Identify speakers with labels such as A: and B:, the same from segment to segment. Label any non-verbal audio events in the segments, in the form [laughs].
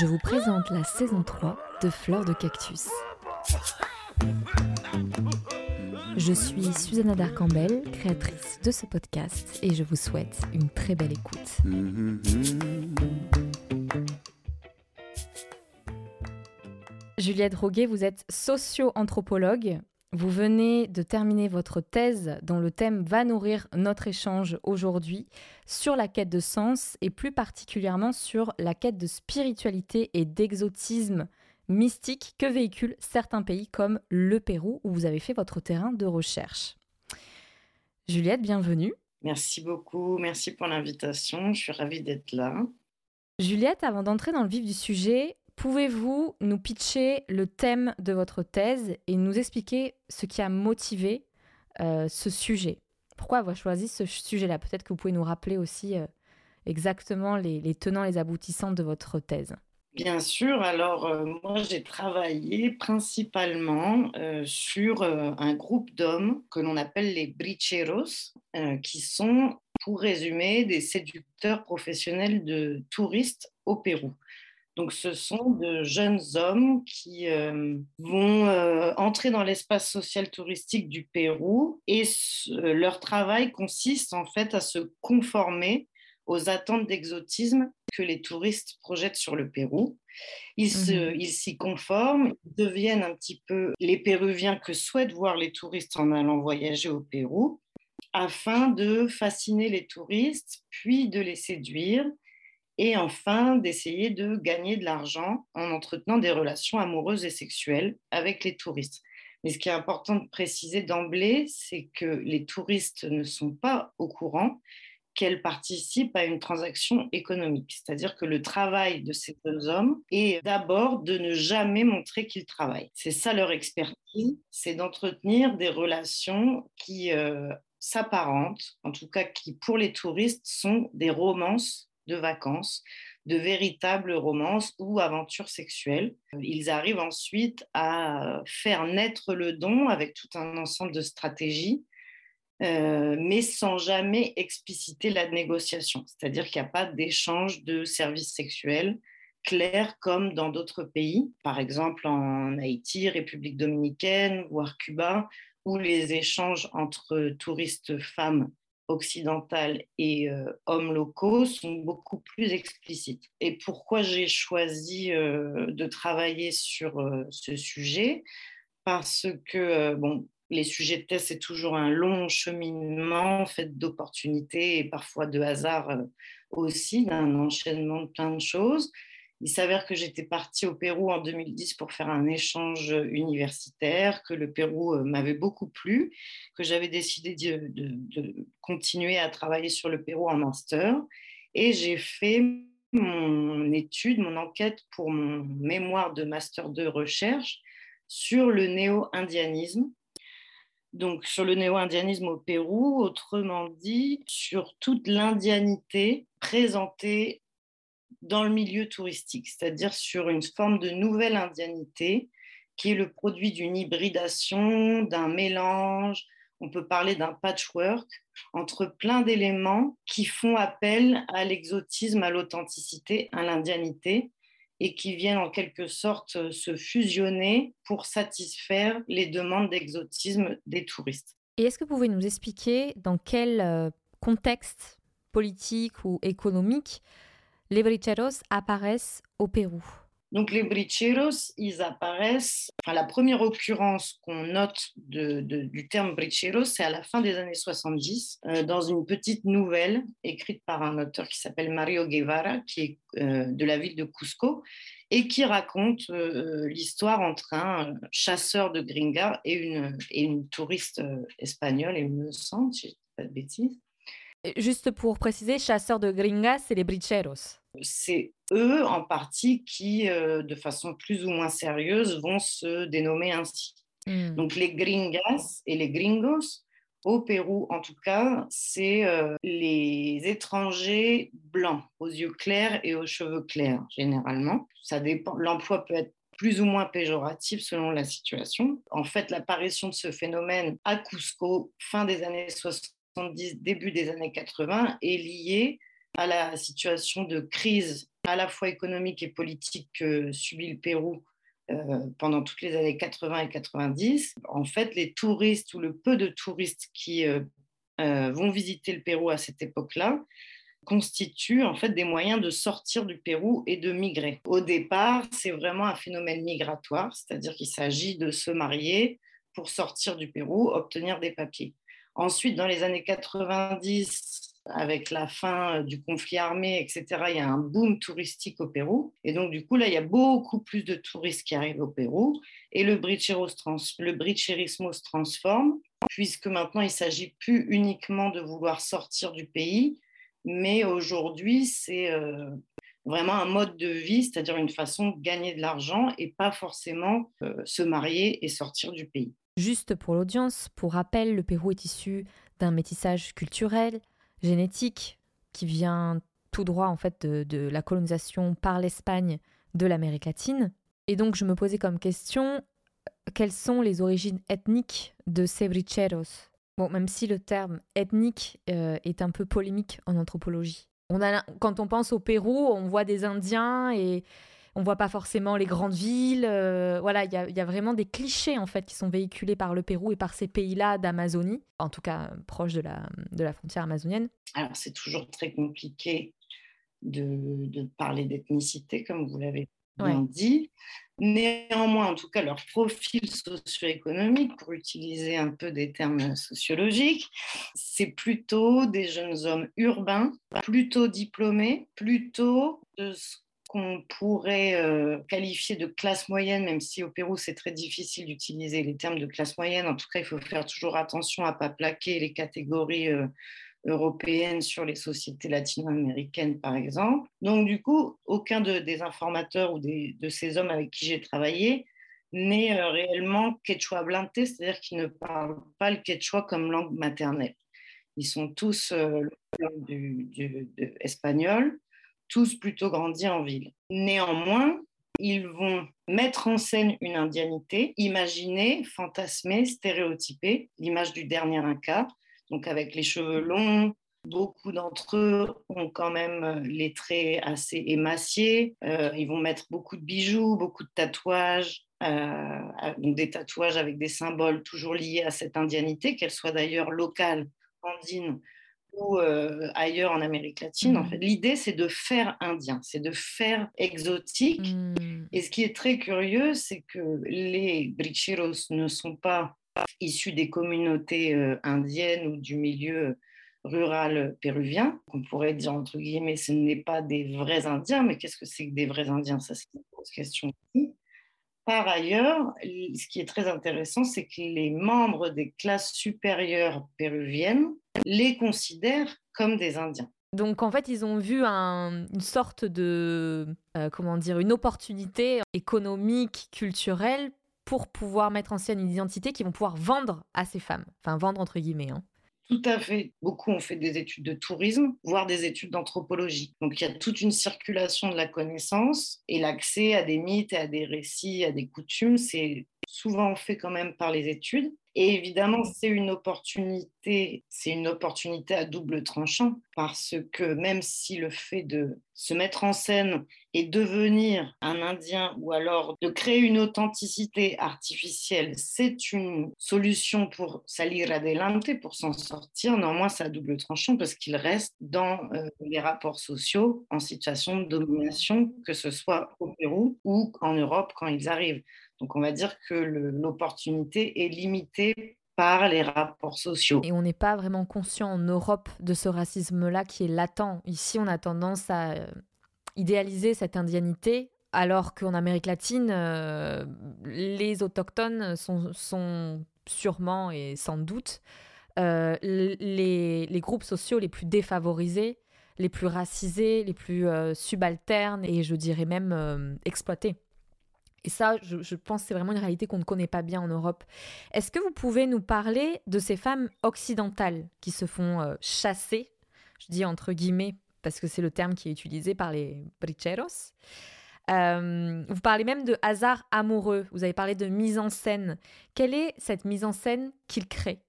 A: Je vous présente la saison 3 de Fleur de Cactus. Je suis Susanna Darcambel, créatrice de ce podcast, et je vous souhaite une très belle écoute. Juliette Roguet, vous êtes socio-anthropologue. Vous venez de terminer votre thèse dont le thème va nourrir notre échange aujourd'hui sur la quête de sens et plus particulièrement sur la quête de spiritualité et d'exotisme mystique que véhiculent certains pays comme le Pérou où vous avez fait votre terrain de recherche. Juliette, bienvenue.
B: Merci beaucoup, merci pour l'invitation, je suis ravie d'être là.
A: Juliette, avant d'entrer dans le vif du sujet, Pouvez-vous nous pitcher le thème de votre thèse et nous expliquer ce qui a motivé euh, ce sujet? Pourquoi avoir choisi ce sujet-là? Peut-être que vous pouvez nous rappeler aussi euh, exactement les, les, tenants les aboutissants de votre thèse.
B: Bien sûr, alors euh, moi j'ai travaillé principalement sur un groupe d'hommes que l'on appelle les bricheros, qui sont, pour résumer, des séducteurs professionnels de touristes au Pérou. Donc, ce sont de jeunes hommes qui euh, vont euh, entrer dans l'espace social touristique du Pérou et ce, leur travail consiste en fait à se conformer aux attentes d'exotisme que les touristes projettent sur le Pérou. Ils, mmh. ils s'y conforment, ils deviennent un petit peu les Péruviens que souhaitent voir les touristes en allant voyager au Pérou afin de fasciner les touristes, puis de les séduire et enfin d'essayer de gagner de l'argent en entretenant des relations amoureuses et sexuelles avec les touristes. Mais ce qui est important de préciser d'emblée, c'est que les touristes ne sont pas au courant qu'elles participent à une transaction économique. C'est-à-dire que le travail de ces deux hommes est d'abord de ne jamais montrer qu'ils travaillent. C'est ça leur expertise, c'est d'entretenir des relations qui euh, s'apparentent, en tout cas qui pour les touristes sont des romances de vacances, de véritables romances ou aventures sexuelles. Ils arrivent ensuite à faire naître le don avec tout un ensemble de stratégies, euh, mais sans jamais expliciter la négociation. C'est-à-dire qu'il n'y a pas d'échange de services sexuels clairs comme dans d'autres pays, par exemple en Haïti, République dominicaine, voire Cuba, où les échanges entre touristes femmes occidentales et euh, hommes locaux sont beaucoup plus explicites. Et pourquoi j'ai choisi euh, de travailler sur euh, ce sujet? Parce que, bon, les sujets de thèse, c'est toujours un long cheminement fait d'opportunités et parfois de hasard aussi, d'un enchaînement de plein de choses. Il s'avère que j'étais partie au Pérou en 2010 pour faire un échange universitaire, que le Pérou euh, m'avait beaucoup plu, que j'avais décidé de, de, continuer à travailler sur le Pérou en master. Et j'ai fait mon étude, mon enquête pour mon mémoire de master de recherche sur le néo-indianisme. Donc sur le néo-indianisme au Pérou, autrement dit, sur toute l'indianité présentée dans le milieu touristique, c'est-à-dire sur une forme de nouvelle indianité qui est le produit d'une hybridation, d'un mélange, on peut parler d'un patchwork entre plein d'éléments qui font appel à l'exotisme, à l'authenticité, à l'indianité et qui viennent en quelque sorte se fusionner pour satisfaire les demandes d'exotisme des touristes.
A: Et est-ce que vous pouvez nous expliquer dans quel euh, contexte politique ou économique les bricheros apparaissent au Pérou
B: Donc les bricheros, ils apparaissent, enfin la première occurrence qu'on note du terme bricheros, c'est à la fin des années 70, euh, dans une petite nouvelle écrite par un auteur qui s'appelle Mario Guevara, qui est euh, de la ville de Cusco, et qui raconte euh, l'histoire entre un chasseur de gringa et une, et une touriste espagnole, et me semble, si je ne pas de bêtises.
A: Juste pour préciser, chasseurs de gringas, c'est les bricheros.
B: C'est eux en partie qui, euh, de façon plus ou moins sérieuse, vont se dénommer ainsi.
A: Hmm.
B: Donc les gringas et les gringos, au Pérou en tout cas, c'est euh, les étrangers blancs, aux yeux clairs et aux cheveux clairs généralement. Ça dépend. L'emploi peut être plus ou moins péjoratif selon la situation. En fait, l'apparition de ce phénomène à Cusco, fin des années 70, début des années 80, est liée à la situation de crise à la fois économique et politique que subit le Pérou euh, pendant toutes les années 80 et 90. En fait, les touristes ou le peu de touristes qui euh, euh, vont visiter le Pérou à cette époque-là constituent en fait des moyens de sortir du Pérou et de migrer. Au départ, c'est vraiment un phénomène migratoire, c'est-à-dire qu'il s'agit de se marier pour sortir du Pérou, obtenir des papiers. Ensuite, dans les années 90, avec la fin du conflit armé, etc., il y a un boom touristique au Pérou. Et donc, du coup, là, il y a beaucoup plus de touristes qui arrivent au Pérou. Et le bricherismo se transforme, puisque maintenant, il ne s'agit plus uniquement de vouloir sortir du pays, mais aujourd'hui, c'est euh, vraiment un mode de vie, c'est-à-dire une façon de gagner de l'argent et pas forcément euh, se marier et sortir du pays.
A: Juste pour l'audience, pour rappel, le Pérou est issu d'un métissage culturel, génétique, qui vient tout droit en fait de, la colonisation par l'Espagne de l'Amérique latine. Et donc je me posais comme question, quelles sont les origines ethniques de ces bricheros Bon, même si le terme ethnique euh, est un peu polémique en anthropologie. Quand on pense au Pérou, on voit des Indiens et on voit pas forcément les grandes villes. Euh, voilà, il y, a, vraiment des clichés en fait qui sont véhiculés par le Pérou et par ces pays-là d'Amazonie, en tout cas proche de la, de la frontière amazonienne.
B: Alors c'est toujours très compliqué de, de parler d'ethnicité, comme vous l'avez bien dit. Néanmoins, en tout cas, leur profil socio-économique, pour utiliser un peu des termes sociologiques, c'est plutôt des jeunes hommes urbains, plutôt diplômés, plutôt de ce qu'on pourrait euh, qualifier de classe moyenne, même si au Pérou c'est très difficile d'utiliser les termes de classe moyenne. En tout cas, il faut faire toujours attention à ne pas plaquer les catégories euh, européenne sur les sociétés latino-américaines, par exemple. Donc, du coup, aucun des informateurs ou de ces hommes avec qui j'ai travaillé n'est euh, réellement quechua blante, c'est-à-dire qu'ils ne parlent pas le quechua comme langue maternelle. Ils sont tous du, espagnol, tous plutôt grandis en ville. Néanmoins, ils vont mettre en scène une indianité, imaginer, fantasmer, stéréotyper l'image du dernier Inca, donc avec les cheveux longs. Beaucoup d'entre eux ont quand même les traits assez émaciés. Euh, ils vont mettre beaucoup de bijoux, beaucoup de tatouages, euh, des tatouages avec des symboles toujours liés à cette indianité, qu'elle soit d'ailleurs locale, andine ou ailleurs en Amérique latine. En mmh. fait, l'idée c'est de faire indien, c'est de faire exotique. Mmh. Et ce qui est très curieux, c'est que les bricheros ne sont pas issus des communautés euh, indiennes ou du milieu rural péruvien. On pourrait dire, entre guillemets, ce n'est pas des vrais Indiens, mais qu'est-ce que c'est que des vrais Indiens? Ça, c'est une grosse question Par ailleurs, ce qui est très intéressant, c'est que les membres des classes supérieures péruviennes les considèrent comme des Indiens.
A: Donc en fait, ils ont vu une sorte de, euh, comment dire, une opportunité économique, culturelle pour pouvoir mettre en scène une identité qu'ils vont pouvoir vendre à ces femmes. Enfin, vendre entre guillemets. Hein.
B: Tout à fait. Beaucoup ont fait des études de tourisme, voire des études d'anthropologie. Donc il y a toute une circulation de la connaissance et l'accès à des mythes, à des récits, à des coutumes, c'est souvent fait quand même par les études. Et évidemment, c'est une opportunité, c'est une opportunité à double tranchant parce que même si le fait de se mettre en scène et devenir un Indien ou alors de créer une authenticité artificielle, c'est une solution pour salir adelante, pour s'en sortir. Néanmoins, c'est à double tranchant parce qu'il reste dans euh, les rapports sociaux en situation de domination, que ce soit au Pérou ou en Europe quand ils arrivent. Donc on va dire que l'opportunité est limitée par les rapports sociaux.
A: Et on n'est pas vraiment conscient en Europe de ce racisme-là qui est latent. Ici, on a tendance à euh, idéaliser cette indianité, alors qu'en Amérique latine, euh, les autochtones sont, sûrement et sans doute euh, les, les, groupes sociaux les plus défavorisés, les plus racisés, les plus subalternes et je dirais même exploités. Et ça, je, pense que c'est vraiment une réalité qu'on ne connaît pas bien en Europe. Est-ce que vous pouvez nous parler de ces femmes occidentales qui se font euh, chasser, je dis entre guillemets parce que c'est le terme qui est utilisé par les bricheros. Euh, vous parlez même de hasard amoureux, vous avez parlé de mise en scène. Quelle est cette mise en scène qu'il crée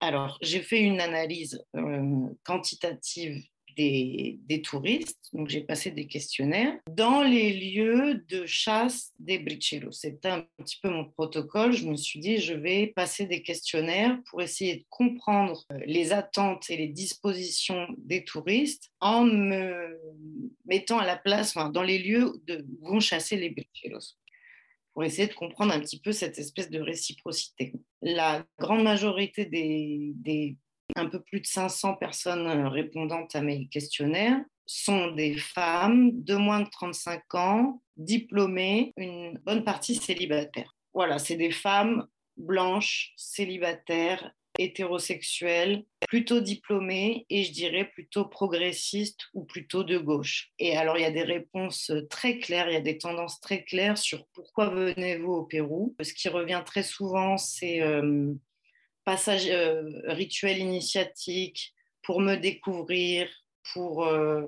B: Alors, j'ai fait une analyse euh, quantitative des, touristes, donc j'ai passé des questionnaires, dans les lieux de chasse des bricheros. C'était un petit peu mon protocole. Je me suis dit, je vais passer des questionnaires pour essayer de comprendre euh, les attentes et les dispositions des touristes en me mettant à la place, enfin, dans les lieux où vont chasser les bricheros pour essayer de comprendre un petit peu cette espèce de réciprocité. La grande majorité des un peu plus de 500 personnes euh, répondantes à mes questionnaires sont des femmes de moins de 35 ans, diplômées, une bonne partie célibataires. Voilà, c'est des femmes blanches, célibataires, hétérosexuelles, plutôt diplômées et je dirais plutôt progressistes ou plutôt de gauche. Et alors il y a des réponses très claires, il y a des tendances très claires sur pourquoi venez-vous au Pérou. Ce qui revient très souvent, c'est euh, passage euh, rituel initiatique pour me découvrir, pour euh,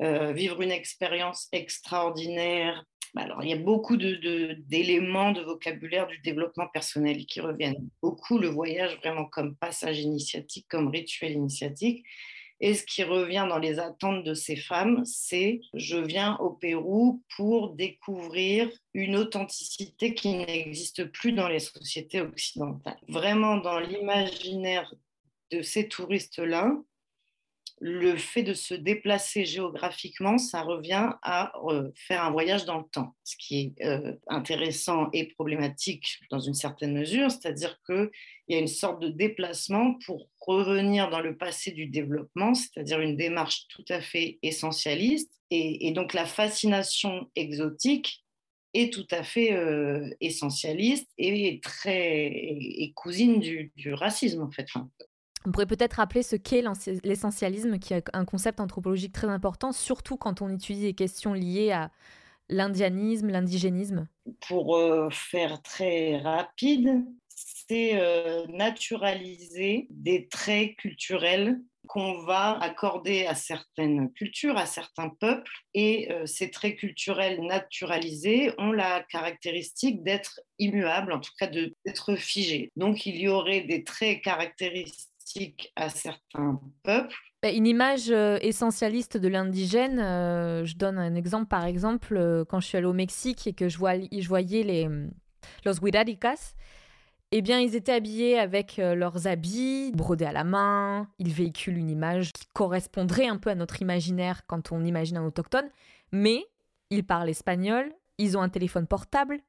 B: euh, vivre une expérience extraordinaire. Bah, alors, il y a beaucoup d'éléments de, de, vocabulaire du développement personnel qui reviennent. Beaucoup le voyage vraiment comme passage initiatique, comme rituel initiatique. Et ce qui revient dans les attentes de ces femmes, c'est je viens au Pérou pour découvrir une authenticité qui n'existe plus dans les sociétés occidentales. Vraiment dans l'imaginaire de ces touristes-là, le fait de se déplacer géographiquement, ça revient à euh, faire un voyage dans le temps, ce qui est euh, intéressant et problématique dans une certaine mesure, c'est-à-dire qu'il y a une sorte de déplacement pour revenir dans le passé du développement, c'est-à-dire une démarche tout à fait essentialiste, et, et donc la fascination exotique est tout à fait euh, essentialiste et très et, cousine du, du, racisme en fait. Enfin,
A: on pourrait peut-être rappeler ce qu'est l'essentialisme, qui est un concept anthropologique très important, surtout quand on étudie des questions liées à l'indianisme, l'indigénisme.
B: Pour euh, faire très rapide, c'est euh, naturaliser des traits culturels qu'on va accorder à certaines cultures, à certains peuples, et euh, ces traits culturels naturalisés ont la caractéristique d'être immuables, en tout cas d'être figés. Donc il y aurait des traits caractéristiques à certains peuples.
A: Bah, une image euh, essentialiste de l'indigène, je donne un exemple, par exemple, quand je suis allée au Mexique et que je, voyais les los huiraricas, eh bien, ils étaient habillés avec leurs habits, brodés à la main, ils véhiculent une image qui correspondrait un peu à notre imaginaire quand on imagine un autochtone, mais ils parlent espagnol, ils ont un téléphone portable,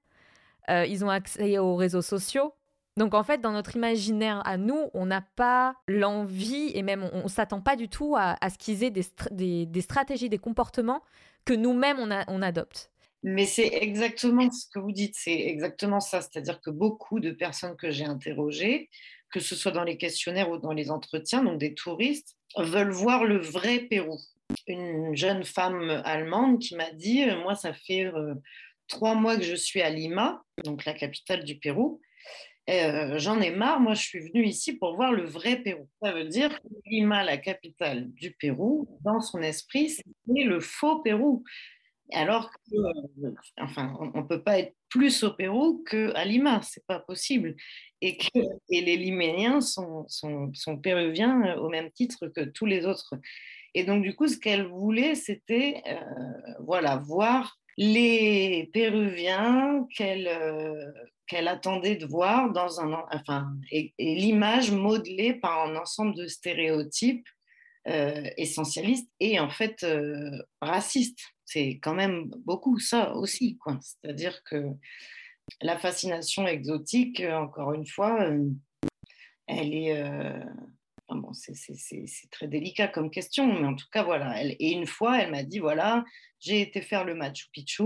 A: ils ont accès aux réseaux sociaux, donc en fait, dans notre imaginaire à nous, on n'a pas l'envie et même on ne s'attend pas du tout à, ce qu'ils aient des, stratégies, des comportements que nous-mêmes on adopte.
B: Mais c'est exactement ce que vous dites, c'est exactement ça. C'est-à-dire que beaucoup de personnes que j'ai interrogées, que ce soit dans les questionnaires ou dans les entretiens, donc des touristes, veulent voir le vrai Pérou. Une jeune femme allemande qui m'a dit, euh, moi ça fait euh, trois mois que je suis à Lima, donc la capitale du Pérou, euh, j'en ai marre, moi je suis venue ici pour voir le vrai Pérou. Ça veut dire que Lima, la capitale du Pérou, dans son esprit, c'est le faux Pérou. Alors que, euh, enfin, on ne peut pas être plus au Pérou qu'à Lima, c'est pas possible. Et, que, les Liméniens sont, péruviens euh, au même titre que tous les autres. Et donc, du coup, ce qu'elle voulait, c'était euh, voilà, voir les Péruviens qu'elle attendait de voir dans un enfin et, l'image modelée par un ensemble de stéréotypes euh, essentialistes et en fait racistes c'est quand même beaucoup ça aussi c'est-à-dire que la fascination exotique encore une fois euh, elle est bon, c'est très délicat comme question, mais en tout cas, voilà. Et une fois, elle m'a dit, voilà, j'ai été faire le Machu Picchu,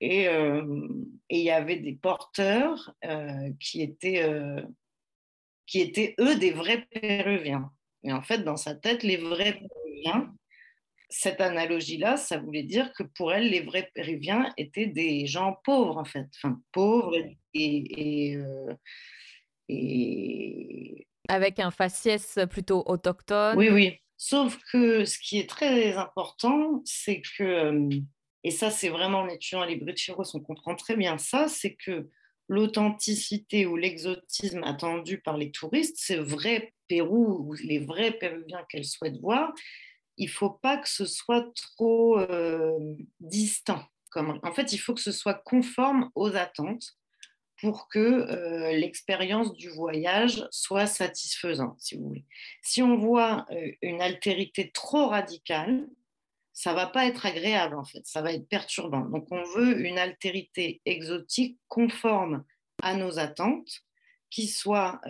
B: et euh, il y avait des porteurs euh, qui, étaient, euh, qui étaient, eux, des vrais Péruviens. Et en fait, dans sa tête, les vrais Péruviens, cette analogie-là, ça voulait dire que pour elle, les vrais Péruviens étaient des gens pauvres, en fait. Enfin, pauvres et. et, euh, et...
A: Avec un faciès plutôt autochtone.
B: Oui, oui. Sauf que ce qui est très important, c'est que, et ça c'est vraiment en étudiant les Bricheros, on comprend très bien ça, c'est que l'authenticité ou l'exotisme attendu par les touristes, c'est vrai Pérou ou les vrais Péruviens qu'elles souhaitent voir, il faut pas que ce soit trop euh, distant. En fait, il faut que ce soit conforme aux attentes pour que euh, l'expérience du voyage soit satisfaisante, si vous voulez. Si on voit euh, une altérité trop radicale, ça va pas être agréable en fait, ça va être perturbant. Donc on veut une altérité exotique conforme à nos attentes, qui soit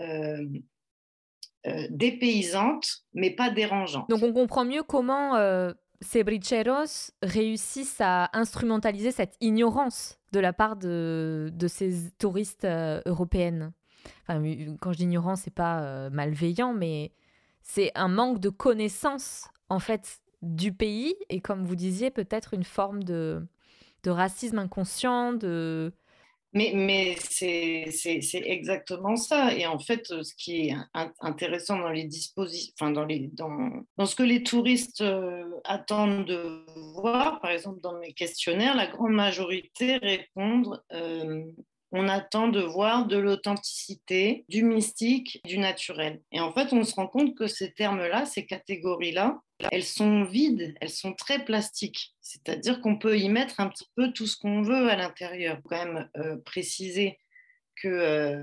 B: euh, euh, dépaysante, mais pas dérangeante.
A: Donc on comprend mieux comment euh, ces bricheros réussissent à instrumentaliser cette ignorance de la part de, de ces touristes européennes. Enfin, quand je dis ignorance, c'est pas malveillant, mais c'est un manque de connaissance en fait du pays et comme vous disiez, peut-être une forme de, de racisme inconscient, de...
B: Mais, mais c'est exactement ça. Et en fait, ce qui est intéressant dans les dispositions, enfin dans, les, dans, ce que les touristes euh, attendent de voir, par exemple dans mes questionnaires, la grande majorité répondent euh, on attend de voir de l'authenticité, du mystique, du naturel. Et en fait, on se rend compte que ces termes-là, ces catégories-là, elles sont vides, elles sont très plastiques. C'est-à-dire qu'on peut y mettre un petit peu tout ce qu'on veut à l'intérieur. Quand même euh, préciser que euh,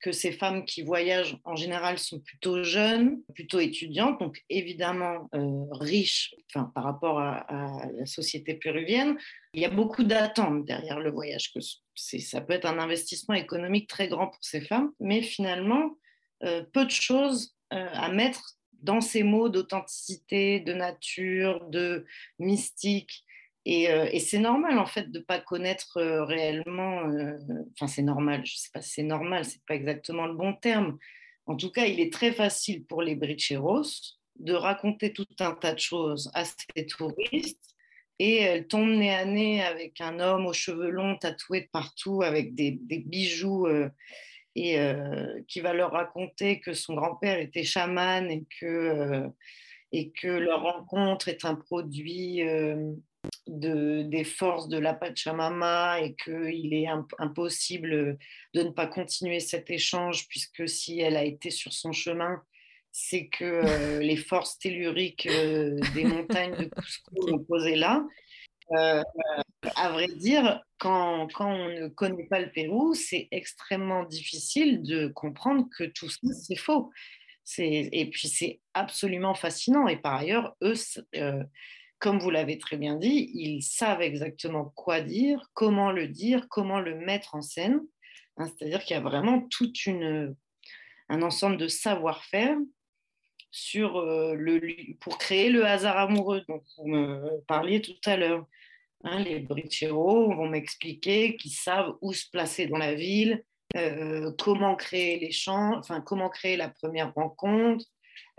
B: que ces femmes qui voyagent en général sont plutôt jeunes, plutôt étudiantes, donc évidemment euh, riches enfin, par rapport à, la société péruvienne. Il y a beaucoup d'attentes derrière le voyage. Que ça peut être un investissement économique très grand pour ces femmes, mais finalement, euh, peu de choses euh, à mettre dans ces mots d'authenticité, de nature, de mystique. Euh, et, c'est normal en fait de ne pas connaître euh, réellement, euh, enfin c'est normal, je ne sais pas si c'est normal, c'est pas exactement le bon terme. En tout cas, il est très facile pour les bricheros de raconter tout un tas de choses à ces touristes et elles tombent nez à nez avec un homme aux cheveux longs tatoué de partout avec des, bijoux et qui va leur raconter que son grand-père était chaman et que, que leur rencontre est un produit de, des forces de la Pachamama et qu'il est impossible de ne pas continuer cet échange puisque si elle a été sur son chemin, c'est que euh, les forces telluriques euh, des montagnes de Cusco sont posées là. Euh, à vrai dire, quand, quand, on ne connaît pas le Pérou, c'est extrêmement difficile de comprendre que tout ça, c'est faux. Et puis, c'est absolument fascinant. Et par ailleurs, eux, comme vous l'avez très bien dit, ils savent exactement quoi dire, comment le dire, comment le mettre en scène. Hein, c'est-à-dire qu'il y a vraiment tout un ensemble de savoir-faire sur euh, le, pour créer le hasard amoureux dont vous me parliez tout à l'heure. Hein, les bricheros vont m'expliquer qu'ils savent où se placer dans la ville, euh, comment créer champs, enfin comment créer la première rencontre,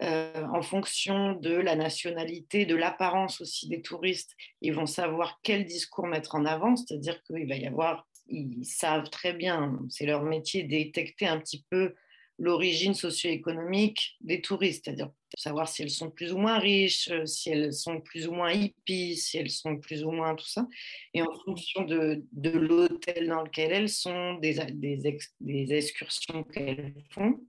B: euh, en fonction de la nationalité, de l'apparence aussi des touristes, ils vont savoir quel discours mettre en avant, c'est-à-dire qu'il va y avoir, ils savent très bien, c'est leur métier, détecter un petit peu l'origine socio-économique des touristes, c'est-à-dire savoir si elles sont plus ou moins riches, euh, si elles sont plus ou moins hippies, si elles sont plus ou moins tout ça. Et en fonction de, l'hôtel dans lequel elles sont, des, des excursions qu'elles font,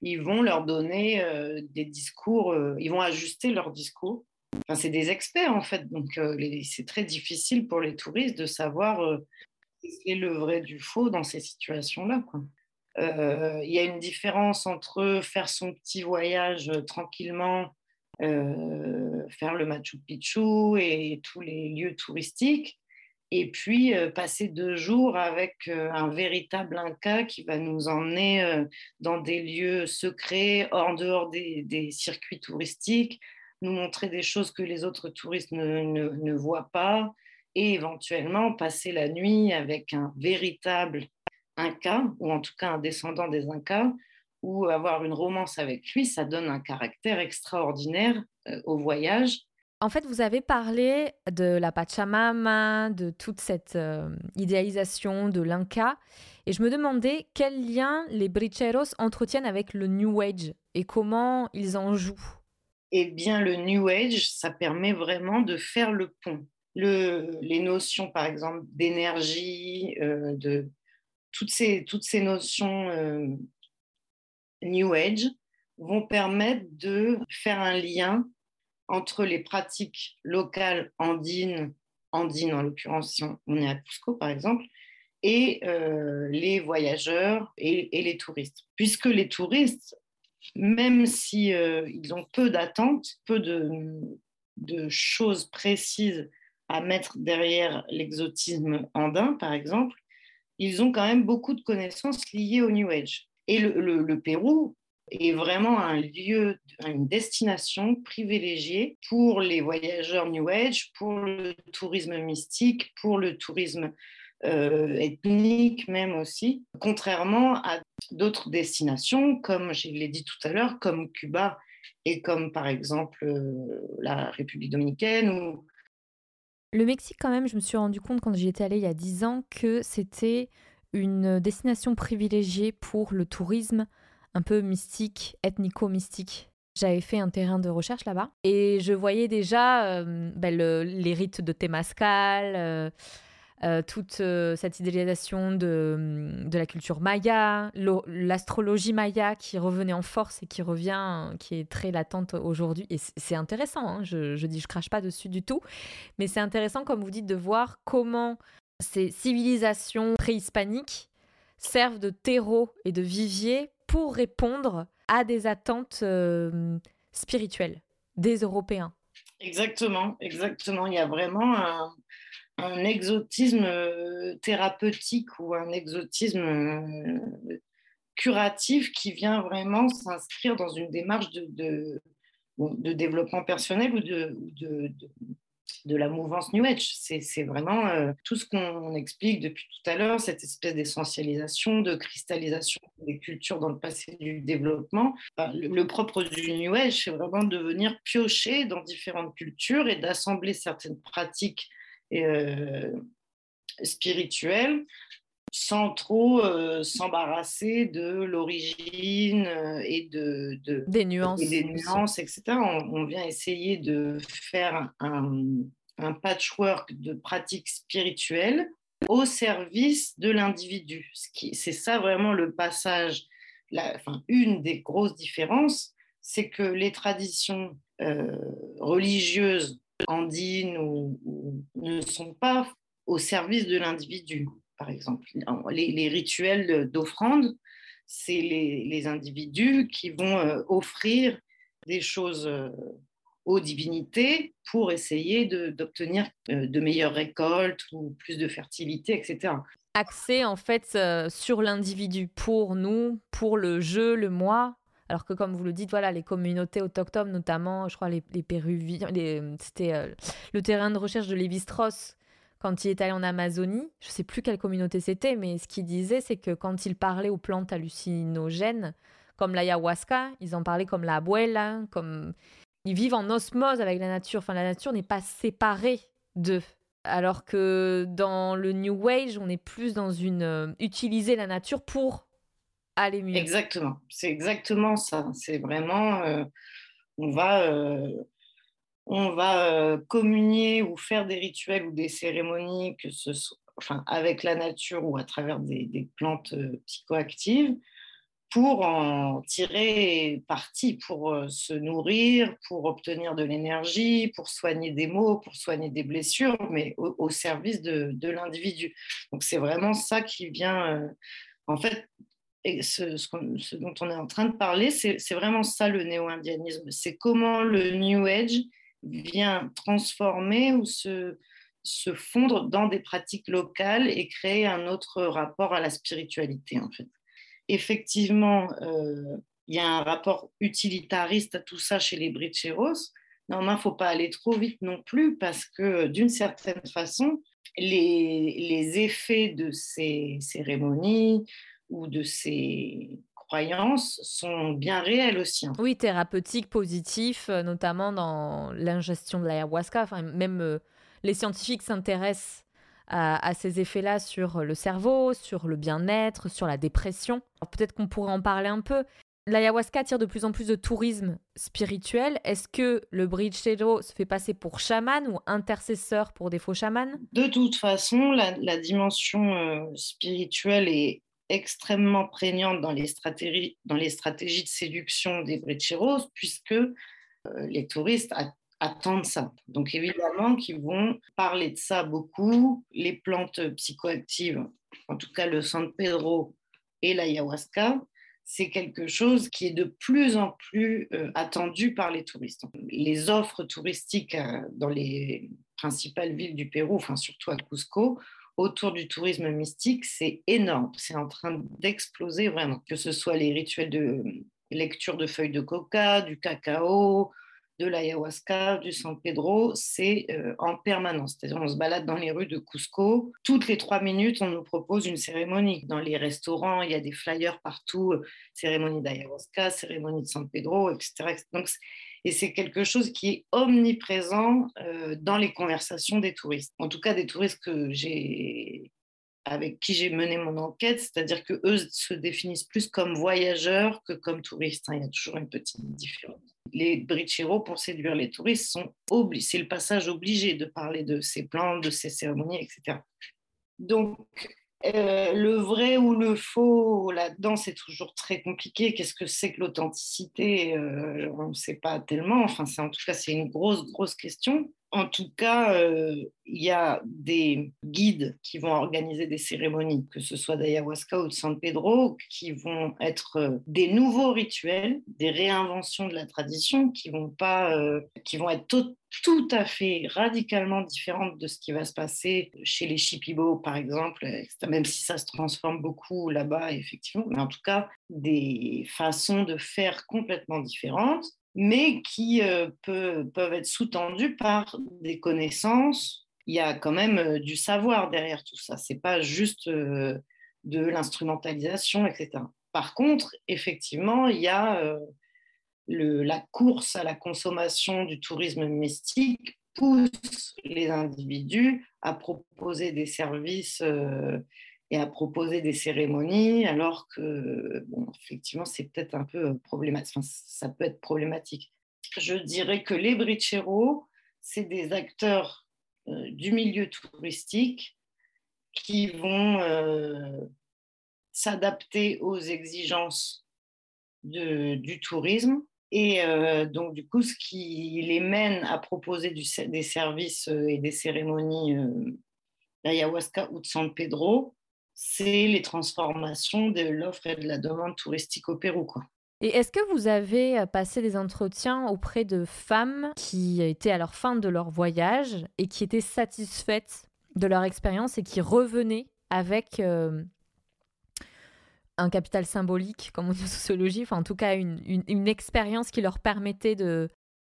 B: ils vont leur donner euh, des discours, euh, ils vont ajuster leur discours. Enfin, c'est des experts en fait, donc c'est très difficile pour les touristes de savoir ce qui est le vrai du faux dans ces situations-là. Il y a une différence entre faire son petit voyage tranquillement, faire le Machu Picchu et tous les lieux touristiques, et puis euh, passer deux jours avec euh, un véritable Inca qui va nous emmener euh, dans des lieux secrets, hors dehors des, circuits touristiques, nous montrer des choses que les autres touristes ne, ne, ne, voient pas, et éventuellement passer la nuit avec un véritable Inca, ou en tout cas un descendant des Incas, ou avoir une romance avec lui, ça donne un caractère extraordinaire euh, au voyage.
A: En fait, vous avez parlé de la Pachamama, de toute cette euh, idéalisation de l'Inca, et je me demandais quel lien les bricheros entretiennent avec le New Age et comment ils en jouent.
B: Eh bien, le New Age, ça permet vraiment de faire le pont. Le, les notions, par exemple, d'énergie, euh, de toutes ces, notions euh, New Age vont permettre de faire un lien entre les pratiques locales andines, andines en l'occurrence si on, est à Cusco par exemple, et euh, les voyageurs et, les touristes. Puisque les touristes, même si euh, ils ont peu d'attentes, peu de, de, choses précises à mettre derrière l'exotisme andin, par exemple, ils ont quand même beaucoup de connaissances liées au New Age. Et le, Pérou est vraiment un lieu, une destination privilégiée pour les voyageurs New Age, pour le tourisme mystique, pour le tourisme euh, ethnique même aussi, contrairement à d'autres destinations, comme je l'ai dit tout à l'heure, comme Cuba et comme par exemple euh, la République dominicaine. Ou...
A: Le Mexique, quand même, je me suis rendu compte quand j'y étais allée il y a 10 ans que c'était une destination privilégiée pour le tourisme un peu mystique, ethnico-mystique. J'avais fait un terrain de recherche là-bas et je voyais déjà euh, ben, les rites de Temascal, euh, euh, toute cette idéalisation de, la culture maya, l'astrologie maya qui revenait en force et qui revient, qui est très latente aujourd'hui. Et c'est intéressant, hein, je, je dis, je crache pas dessus du tout, mais c'est intéressant, comme vous dites, de voir comment ces civilisations préhispaniques servent de terreau et de vivier pour répondre à des attentes euh, spirituelles des Européens.
B: Exactement, exactement. Il y a vraiment un, exotisme euh, thérapeutique ou un exotisme euh, curatif qui vient vraiment s'inscrire dans une démarche de, développement personnel ou de, de la mouvance New Age. C'est vraiment euh, tout ce qu'on explique depuis tout à l'heure, cette espèce d'essentialisation, de cristallisation des cultures dans le passé du développement. le, propre du New Age, c'est vraiment de venir piocher dans différentes cultures et d'assembler certaines pratiques euh, spirituelles sans trop euh, s'embarrasser de l'origine et de,
A: des nuances,
B: des nuances etc. On, on, vient essayer de faire un, un patchwork de pratiques spirituelles au service de l'individu. C'est ça vraiment le passage, la, enfin, une des grosses différences, c'est que les traditions euh, religieuses andines ou, ne sont pas au service de l'individu, par exemple. Les, rituels d'offrande, c'est les, individus qui vont euh, offrir des choses euh, aux divinités pour essayer d'obtenir euh, de, meilleures récoltes ou plus de fertilité, etc.
A: Axé en fait sur l'individu pour nous, pour le jeu, le moi. Alors que comme vous le dites, voilà, les communautés autochtones, notamment, je crois les, Péruviens, c'était euh, le terrain de recherche de Lévi-Strauss quand il est allé en Amazonie. Je sais plus quelle communauté c'était, mais ce qu'il disait, c'est que quand il parlait aux plantes hallucinogènes, comme l'ayahuasca, ils en parlaient comme la abuela, comme ils vivent en osmose avec la nature. Enfin, la nature n'est pas séparée d'eux. Alors que dans le New Age, on est plus dans une euh, utiliser la nature pour
B: Exactement, c'est exactement ça. C'est vraiment euh, on va euh, on va communier ou faire des rituels ou des cérémonies que ce soit, enfin, avec la nature ou à travers des, plantes psychoactives pour en tirer parti, pour euh, se nourrir, pour obtenir de l'énergie, pour soigner des maux, pour soigner des blessures, mais au, service de, l'individu. Donc c'est vraiment ça qui vient, euh, en fait, et ce, dont on est en train de parler, c'est vraiment ça le néo-indianisme. C'est comment le New Age vient transformer ou se, fondre dans des pratiques locales et créer un autre rapport à la spiritualité, en fait effectivement, euh, il y a un rapport utilitariste à tout ça chez les Bricheros. Normalement, il ne faut pas aller trop vite non plus parce que d'une certaine façon, les, effets de ces cérémonies ou de ces croyances sont bien réelles aussi. hein.
A: Oui, thérapeutique, positif, euh, notamment dans l'ingestion de l'ayahuasca. Enfin, même euh, les scientifiques s'intéressent à, à ces effets-là sur le cerveau, sur le bien-être, sur la dépression. Peut-être qu'on pourrait en parler un peu. L'ayahuasca attire de plus en plus de tourisme spirituel. Est-ce que le Brichero se fait passer pour chaman ou intercesseur pour des faux chamans?
B: De toute façon, la, la dimension euh, spirituelle est extrêmement prégnante dans les stratégies, dans les stratégies de séduction des Brecheros, puisque euh, les touristes attendent ça. Donc évidemment qu'ils vont parler de ça beaucoup. Les plantes psychoactives, en tout cas le San Pedro et l'ayahuasca, c'est quelque chose qui est de plus en plus euh, attendu par les touristes. Les offres touristiques euh, dans les principales villes du Pérou, enfin surtout à Cusco, autour du tourisme mystique, c'est énorme. C'est en train d'exploser vraiment. Que ce soit les rituels de lecture de feuilles de coca, du cacao, de l'ayahuasca, du San Pedro, c'est euh, en permanence. C'est-à-dire, on se balade dans les rues de Cusco. Toutes les trois minutes, on nous propose une cérémonie. Dans les restaurants, il y a des flyers partout euh, cérémonie d'ayahuasca, cérémonie de San Pedro, etc. Donc, et c'est quelque chose qui est omniprésent euh, dans les conversations des touristes. En tout cas, des touristes que avec qui j'ai mené mon enquête, c'est-à-dire que eux se définissent plus comme voyageurs que comme touristes. hein. Il y a toujours une petite différence. Les bricheros, pour séduire les touristes, sont. C'est le passage obligé de parler de ces plantes, de ces cérémonies, etc. Donc, euh, le vrai ou le faux là-dedans, c'est toujours très compliqué. Qu'est-ce que c'est que l'authenticité? Euh, On ne sait pas tellement. Enfin, en tout cas, c'est une grosse, grosse question. En tout cas, euh, il y a des guides qui vont organiser des cérémonies, que ce soit d'ayahuasca ou de San Pedro, qui vont être euh, des nouveaux rituels, des réinventions de la tradition, qui vont pas, euh, qui vont être tout, à fait radicalement différentes de ce qui va se passer chez les Shipibo, par exemple, même si ça se transforme beaucoup là-bas, effectivement, mais en tout cas, des façons de faire complètement différentes mais qui euh, peut- peuvent être sous-tendues par des connaissances. Il y a quand même euh, du savoir derrière tout ça. C'est pas juste euh, de l'instrumentalisation, etc. Par contre, effectivement, il y a le- la course à la consommation du tourisme mystique pousse les individus à proposer des services et à proposer des cérémonies, alors que, effectivement, c'est peut-être un peu problématique. Enfin, ça peut être problématique. Je dirais que les bricheros, c'est des acteurs euh, du milieu touristique qui vont euh, s'adapter aux exigences du tourisme. Et euh, donc, du coup, ce qui les mène à proposer des services euh, et des cérémonies euh, d'ayahuasca ou de San Pedro, c'est les transformations de l'offre et de la demande touristique au Pérou. Quoi.
A: Et est-ce que vous avez euh, passé des entretiens auprès de femmes qui étaient à leur fin de leur voyage et qui étaient satisfaites de leur expérience et qui revenaient avec euh, un capital symbolique, comme on dit en sociologie, enfin en tout cas une, une- expérience qui leur permettait de,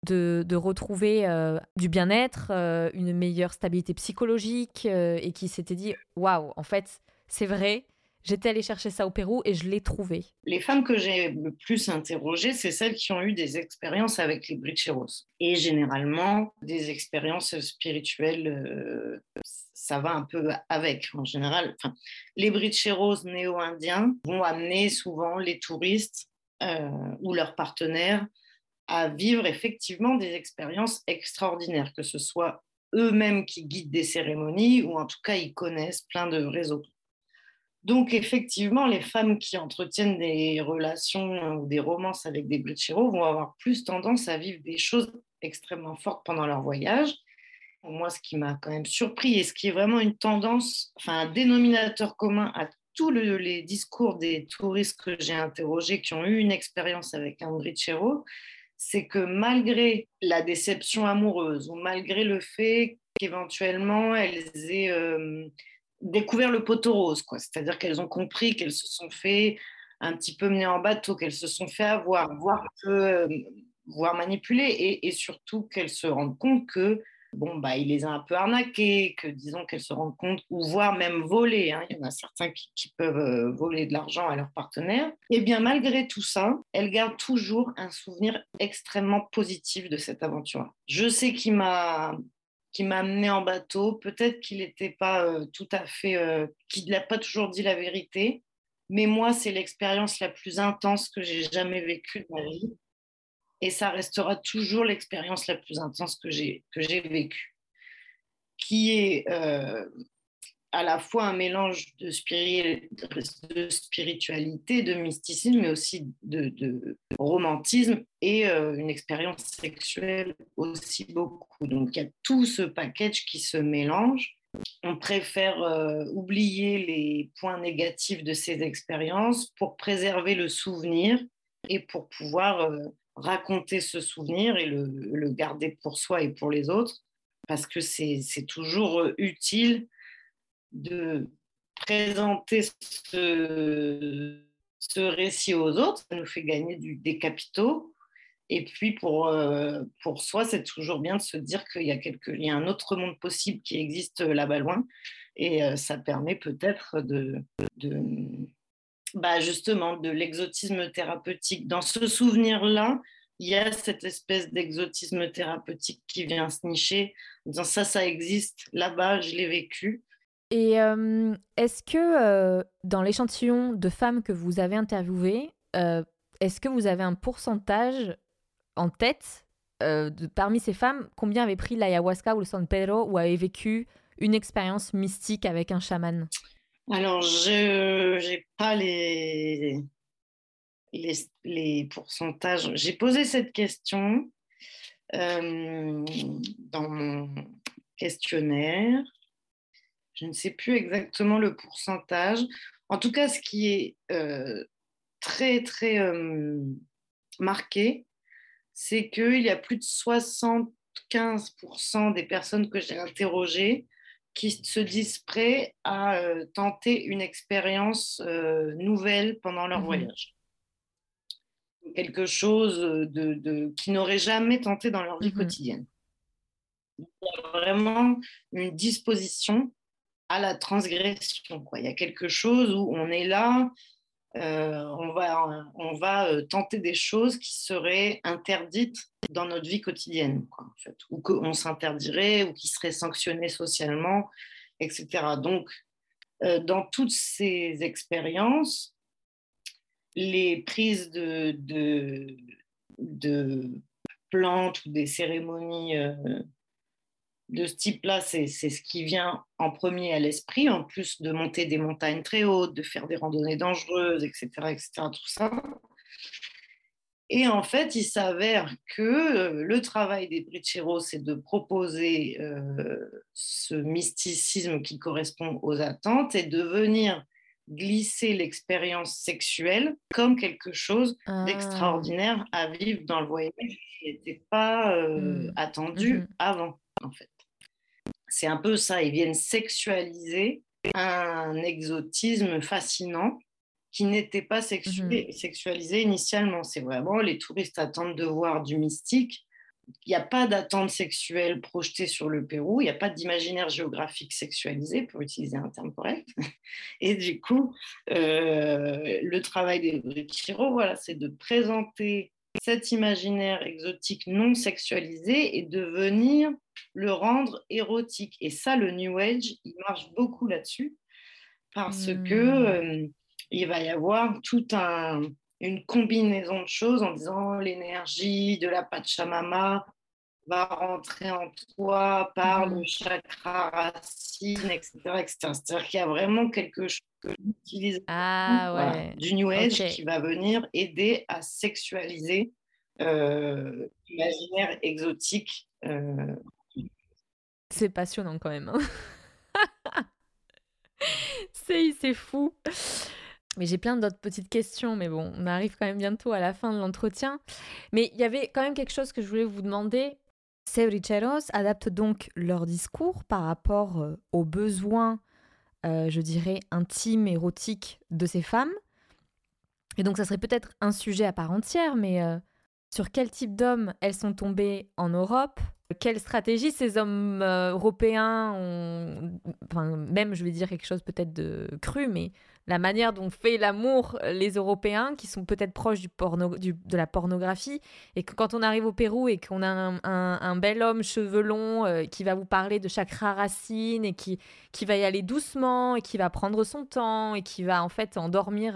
A: de, de retrouver euh, du bien-être, une meilleure stabilité psychologique et qui s'étaient dit waouh, en fait, c'est vrai, j'étais allée chercher ça au Pérou et je l'ai trouvé.
B: Les femmes que j'ai le plus interrogées, c'est celles qui ont eu des expériences avec les bricheros. Et généralement, des expériences spirituelles, euh, ça va un peu avec. En général, enfin, les bricheros néo-indiens vont amener souvent les touristes euh, ou leurs partenaires à vivre effectivement des expériences extraordinaires, que ce soit eux-mêmes qui guident des cérémonies ou en tout cas ils connaissent plein de réseaux. Donc, effectivement, les femmes qui entretiennent des relations ou des romances avec des bricheros vont avoir plus tendance à vivre des choses extrêmement fortes pendant leur voyage. Moi, ce qui m'a quand même surpris et ce qui est vraiment une tendance, enfin un dénominateur commun à tous le- les discours des touristes que j'ai interrogés qui ont eu une expérience avec un brichero, c'est que malgré la déception amoureuse ou malgré le fait qu'éventuellement elles aient euh, découvert le poteau rose, quoi. C'est-à-dire qu'elles ont compris qu'elles se sont fait un petit peu mener en bateau, qu'elles se sont fait avoir, voire, euh, manipuler, et, surtout qu'elles se rendent compte que bon, bah, il les a un peu arnaqués, que disons qu'elles se rendent compte, ou voire même voler. Hein. Il y en a certains qui, peuvent euh, voler de l'argent à leur partenaire. Et bien, malgré tout ça, elle garde toujours un souvenir extrêmement positif de cette aventure. Je sais qu'il m'a qui m'a amené en bateau. Peut-être qu'il n'était pas euh, tout à fait, euh, qu'il n'a pas toujours dit la vérité, mais moi, c'est l'expérience la plus intense que j'ai jamais vécue de ma vie. Et ça restera toujours l'expérience la plus intense que j'ai vécue, qui est euh, à la fois un mélange de, spiritualité, de mysticisme, mais aussi de, romantisme et euh, une expérience sexuelle aussi beaucoup. Donc il y a tout ce package qui se mélange. On préfère euh, oublier les points négatifs de ces expériences pour préserver le souvenir et pour pouvoir raconter ce souvenir et le, garder pour soi et pour les autres, parce que c'est toujours euh, utile de présenter ce, récit aux autres, ça nous fait gagner des capitaux. Et puis pour, euh, pour soi, c'est toujours bien de se dire qu'il y, a y a un autre monde possible qui existe là-bas loin. Et euh, ça permet peut-être de, de bah justement de l'exotisme thérapeutique. Dans ce souvenir-là, il y a cette espèce d'exotisme thérapeutique qui vient se nicher, en disant ça, ça existe, là-bas, je l'ai vécu.
A: Et euh, est-ce que euh, dans l'échantillon de femmes que vous avez interviewées, euh, est-ce que vous avez un pourcentage en tête parmi ces femmes, combien avaient pris l'ayahuasca ou le San Pedro ou avaient vécu une expérience mystique avec un chaman?
B: Alors, je n'ai pas les, les, pourcentages. J'ai posé cette question dans mon questionnaire. Je ne sais plus exactement le pourcentage. En tout cas, ce qui est euh, très, très euh, marqué, c'est qu'il y a plus de 75% des personnes que j'ai interrogées qui se disent prêts à euh, tenter une expérience nouvelle pendant leur mmh voyage. Quelque chose de, de qui n'auraient jamais tenté dans leur vie mmh quotidienne. Il y a vraiment une disposition à la transgression. Quoi. Il y a quelque chose où on est là, euh, on va, on va euh, tenter des choses qui seraient interdites dans notre vie quotidienne, en fait, ou qu'on s'interdirait, ou qui seraient sanctionnées socialement, etc. Donc, euh, dans toutes ces expériences, les prises de, de, de plantes ou des cérémonies de ce type-là, c'est ce qui vient en premier à l'esprit, en plus de monter des montagnes très hautes, de faire des randonnées dangereuses, etc., etc., tout ça. Et en fait, il s'avère que euh, le travail des Bricheros, c'est de proposer euh, ce mysticisme qui correspond aux attentes et de venir glisser l'expérience sexuelle comme quelque chose ah. d'extraordinaire à vivre dans le voyage qui n'était pas euh, hmm. attendu hmm. avant, en fait c'est un peu ça, ils viennent sexualiser un exotisme fascinant qui n'était pas mhm. sexualisé initialement. C'est vraiment les touristes attendent de voir du mystique. Il n'y a pas d'attente sexuelle projetée sur le Pérou, il n'y a pas d'imaginaire géographique sexualisé, pour utiliser un terme correct. [laughs] Et du coup, euh, le travail des Brichiro, voilà, c'est de présenter cet imaginaire exotique non sexualisé et de venir le rendre érotique. Et ça, le New Age, il marche beaucoup là-dessus parce qu'il que euh, il va y avoir toute une combinaison de choses en disant l'énergie de la Pachamama va rentrer en toi par le hmm. chakra racine, etc. C'est-à-dire qu'il y a vraiment quelque chose
A: ah,
B: du New Age qui va venir aider à sexualiser euh, l'imaginaire exotique euh,
A: c'est passionnant quand même. Hein. [laughs] c'est fou. Mais j'ai plein d'autres petites questions, mais bon, on arrive quand même bientôt à la fin de l'entretien. Mais il y avait quand même quelque chose que je voulais vous demander. Ces richeros adaptent donc leur discours par rapport euh, aux besoins, euh, je dirais, intimes, érotiques de ces femmes. Et donc ça serait peut-être un sujet à part entière, mais euh, sur quel type d'hommes elles sont tombées en Europe Quelle stratégie ces hommes euh, européens ont, enfin, même je vais dire quelque chose peut-être de cru, mais la manière dont fait l'amour euh, les Européens, qui sont peut-être proches du de la pornographie, et que quand on arrive au Pérou et qu'on a un, un, bel homme cheveux longs euh, qui va vous parler de chaque racine et qui, qui va y aller doucement et qui va prendre son temps et qui va en fait endormir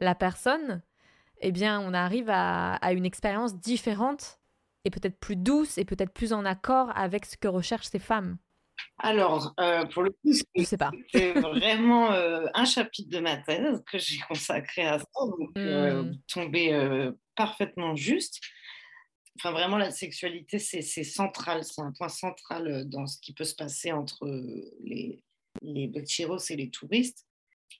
A: la personne, eh bien on arrive à une expérience différente et peut-être plus douce et peut-être plus en accord avec ce que recherchent ces femmes.
B: Alors, euh, pour le coup,
A: c'est [laughs]
B: vraiment euh, un chapitre de ma thèse que j'ai consacré à ça, donc euh, hmm. tombé parfaitement juste. Enfin, vraiment, la sexualité, c'est central, c'est un point central dans ce qui peut se passer entre les, les et les touristes.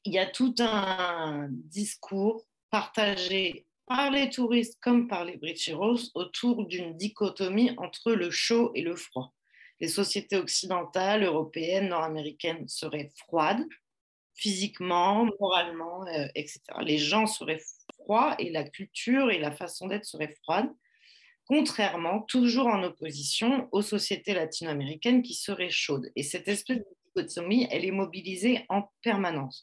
B: Il y a tout un discours partagé par les touristes comme par les Brecheros autour d'une dichotomie entre le chaud et le froid les sociétés occidentales, européennes, nord-américaines seraient froides, physiquement, moralement, euh, etc. Les gens seraient froids et la culture et la façon d'être seraient froides, contrairement, toujours en opposition aux sociétés latino-américaines qui seraient chaudes. Et cette espèce de dichotomie, elle est mobilisée en permanence,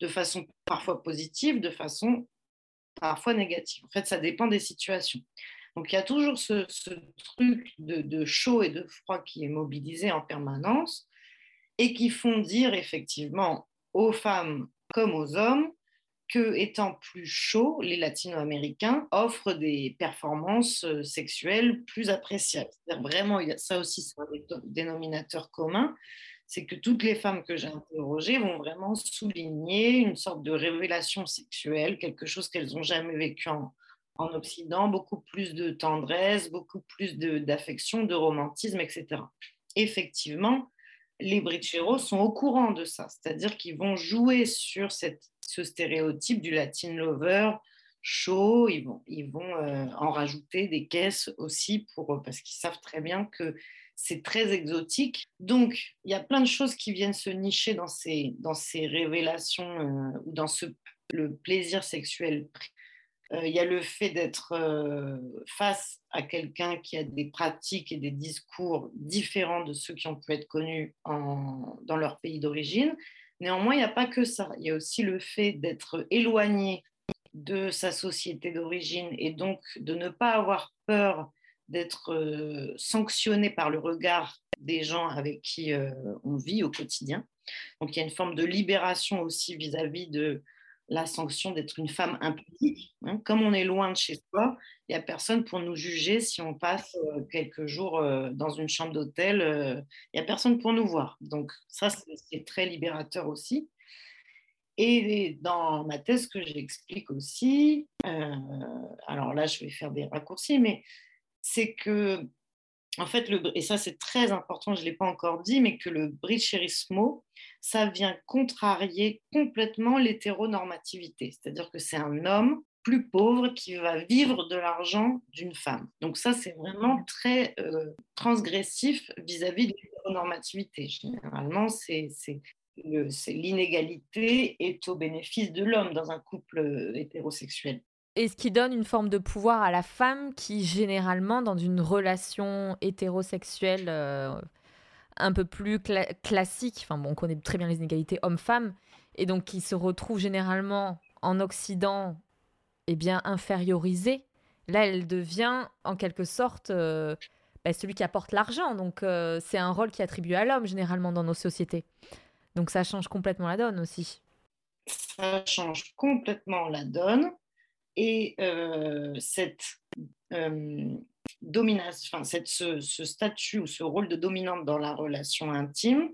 B: de façon parfois positive, de façon parfois négative. En fait, ça dépend des situations. Donc il y a toujours ce, truc de, chaud et de froid qui est mobilisé en permanence et qui font dire effectivement aux femmes comme aux hommes que étant plus chauds, les latino-américains offrent des performances euh, sexuelles plus appréciables. Vraiment, ça aussi, c'est un dénominateur commun, c'est que toutes les femmes que j'ai interrogées vont vraiment souligner une sorte de révélation sexuelle, quelque chose qu'elles n'ont jamais vécu en, en Occident, beaucoup plus de tendresse, beaucoup plus d'affection, de, romantisme, etc. Effectivement, les Bricheros sont au courant de ça, c'est-à-dire qu'ils vont jouer sur cette, ce stéréotype du Latin lover chaud, ils vont, ils vont euh, en rajouter des caisses aussi pour, parce qu'ils savent très bien que c'est très exotique. Donc, il y a plein de choses qui viennent se nicher dans ces, dans ces révélations euh, ou dans ce, le plaisir sexuel euh, il y a le fait d'être euh, face à quelqu'un qui a des pratiques et des discours différents de ceux qui ont pu être connus dans leur pays d'origine. Néanmoins, il n'y a pas que ça. Il y a aussi le fait d'être éloigné de sa société d'origine et donc de ne pas avoir peur d'être euh, sanctionné par le regard des gens avec qui on vit au quotidien. Donc il y a une forme de libération aussi vis-à-vis de la sanction d'être une femme impudique. Hein. Comme on est loin de chez soi, il n'y a personne pour nous juger si on passe euh, quelques jours euh, dans une chambre d'hôtel. Euh, il n'y a personne pour nous voir. Donc ça, c'est très libérateur aussi. Et dans ma thèse, que j'explique aussi, alors là, je vais faire des raccourcis, mais c'est que en fait, et ça c'est très important, je ne l'ai pas encore dit, mais que le bricherismo, ça vient contrarier complètement l'hétéronormativité. C'est-à-dire que c'est un homme plus pauvre qui va vivre de l'argent d'une femme. Donc ça, c'est vraiment très euh, transgressif vis-à-vis de l'hétéronormativité. Généralement, c'est l'inégalité est au bénéfice de l'homme dans un couple euh, hétérosexuel
A: et ce qui donne une forme de pouvoir à la femme qui, généralement, dans une relation hétérosexuelle euh, un peu plus classique, enfin bon, on connaît très bien les inégalités homme-femme, et donc qui se retrouve généralement en Occident, eh bien, infériorisée. Là, elle devient, en quelque sorte, euh, bah, celui qui apporte l'argent. Donc, euh, c'est un rôle qui est attribué à l'homme, généralement, dans nos sociétés. Donc, ça change complètement la donne aussi.
B: Ça change complètement la donne. Et euh, cette euh, domination, enfin, cette, ce, statut ou ce rôle de dominante dans la relation intime,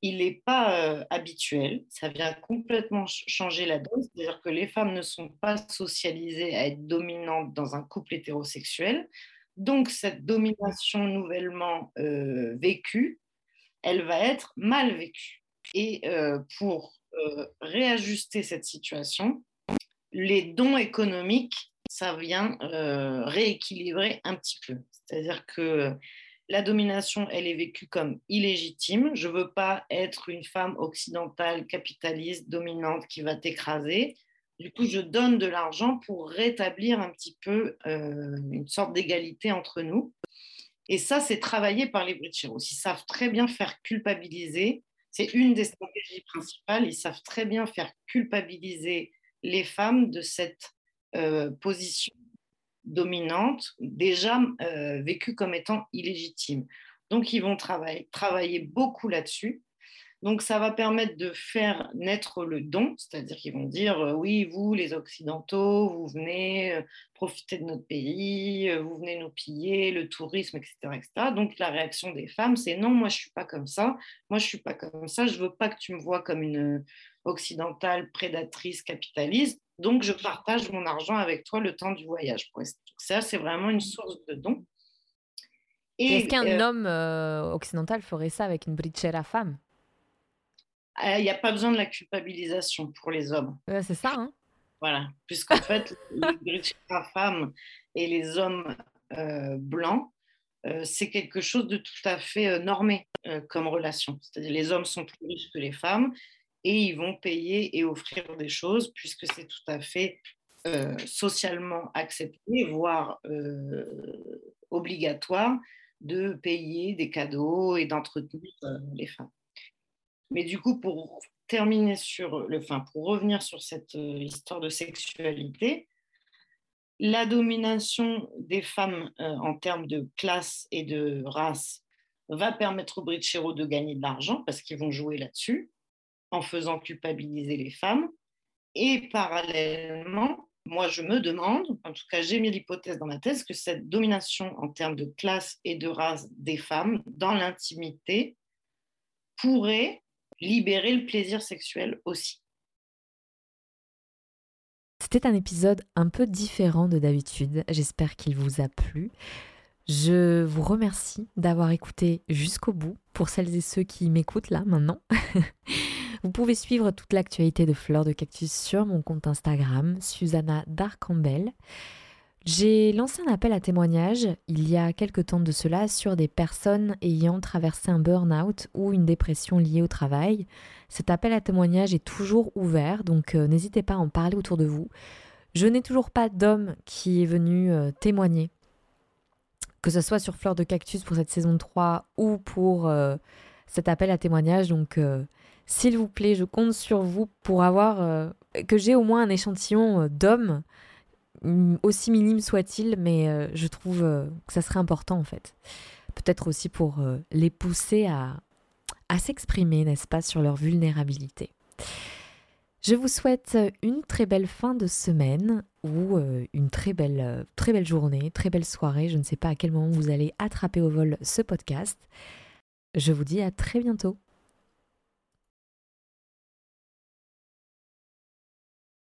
B: il n'est pas euh, habituel. Ça vient complètement changer la donne. C'est-à-dire que les femmes ne sont pas socialisées à être dominantes dans un couple hétérosexuel. Donc, cette domination nouvellement vécue, elle va être mal vécue. Et pour réajuster cette situation, les dons économiques, ça vient euh, rééquilibrer un petit peu. C'est-à-dire que la domination, elle est vécue comme illégitime. Je ne veux pas être une femme occidentale, capitaliste, dominante qui va t'écraser. Du coup, je donne de l'argent pour rétablir un petit peu euh, une sorte d'égalité entre nous. Et ça, c'est travaillé par les Bricheros. Ils savent très bien faire culpabiliser. C'est une des stratégies principales. Ils savent très bien faire culpabiliser les femmes de cette euh, position dominante, déjà euh, vécue comme étant illégitime. Donc, ils vont travailler, beaucoup là-dessus. Donc, ça va permettre de faire naître le don, c'est-à-dire qu'ils vont dire euh, oui, vous, les Occidentaux, vous venez profiter de notre pays, vous venez nous piller, le tourisme, etc., etc. Donc, la réaction des femmes, c'est non, moi, je ne suis pas comme ça, moi, je ne suis pas comme ça, je ne veux pas que tu me vois comme une occidentale prédatrice capitaliste, donc je partage mon argent avec toi le temps du voyage. Ça, c'est vraiment une source de don.
A: Est-ce qu'un homme occidental ferait ça avec une brichera femme?
B: Il n'y a pas besoin de la culpabilisation pour les hommes.
A: c'est ça. Hein
B: voilà, puisqu'en fait, les femmes et les hommes euh, blancs, euh, c'est quelque chose de tout à fait euh, normé comme relation. C'est-à-dire les hommes sont plus riches que les femmes et ils vont payer et offrir des choses puisque c'est tout à fait socialement accepté, voire obligatoire de payer des cadeaux et d'entretenir les femmes. Mais du coup, pour terminer sur le, enfin, pour revenir sur cette euh, histoire de sexualité, la domination des femmes euh, en termes de classe et de race va permettre aux Brichero de gagner de l'argent parce qu'ils vont jouer là-dessus en faisant culpabiliser les femmes. Et parallèlement, moi je me demande, en tout cas j'ai mis l'hypothèse dans ma thèse, que cette domination en termes de classe et de race des femmes dans l'intimité pourrait libérer le plaisir sexuel aussi.
A: C'était un épisode un peu différent de d'habitude. J'espère qu'il vous a plu. Je vous remercie d'avoir écouté jusqu'au bout pour celles et ceux qui m'écoutent là maintenant. [laughs] vous pouvez suivre toute l'actualité de Fleurs de Cactus sur mon compte Instagram, Susanna Darcambel. J'ai lancé un appel à témoignages il y a quelque temps de cela sur des personnes ayant traversé un burn-out ou une dépression liée au travail. Cet appel à témoignages est toujours ouvert, donc euh, n'hésitez pas à en parler autour de vous. Je n'ai toujours pas d'homme qui est venu euh, témoigner, que ce soit sur Fleur de Cactus pour cette saison 3 ou pour euh, cet appel à témoignages. Donc s'il vous plaît, je compte sur vous pour avoir que j'ai au moins un échantillon d'hommes aussi minime soit-il, mais euh, je trouve euh, que ça serait important en fait. Peut-être aussi pour euh, les pousser à, à s'exprimer, n'est-ce pas, sur leur vulnérabilité. Je vous souhaite une très belle fin de semaine ou une très belle, très belle journée, très belle soirée. Je ne sais pas à quel moment vous allez attraper au vol ce podcast. Je vous dis à très bientôt.